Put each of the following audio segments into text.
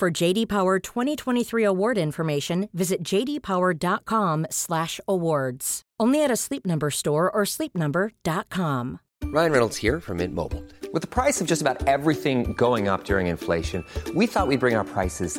For JD Power 2023 award information, visit jdpower.com/awards. Only at a Sleep Number store or sleepnumber.com. Ryan Reynolds here from Mint Mobile. With the price of just about everything going up during inflation, we thought we'd bring our prices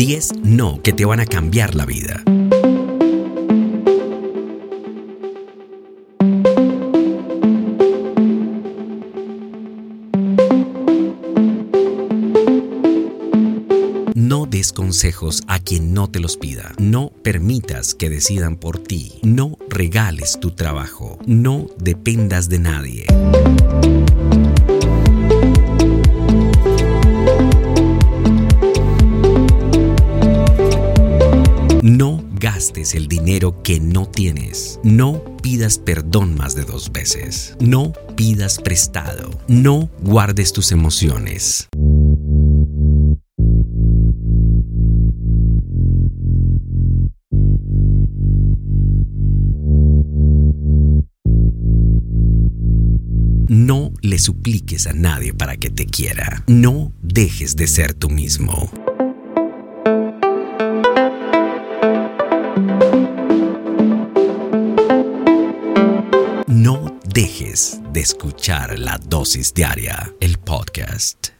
Diez no que te van a cambiar la vida. No des consejos a quien no te los pida. No permitas que decidan por ti. No regales tu trabajo. No dependas de nadie. Gastes el dinero que no tienes. No pidas perdón más de dos veces. No pidas prestado. No guardes tus emociones. No le supliques a nadie para que te quiera. No dejes de ser tú mismo. No dejes de escuchar la dosis diaria, el podcast.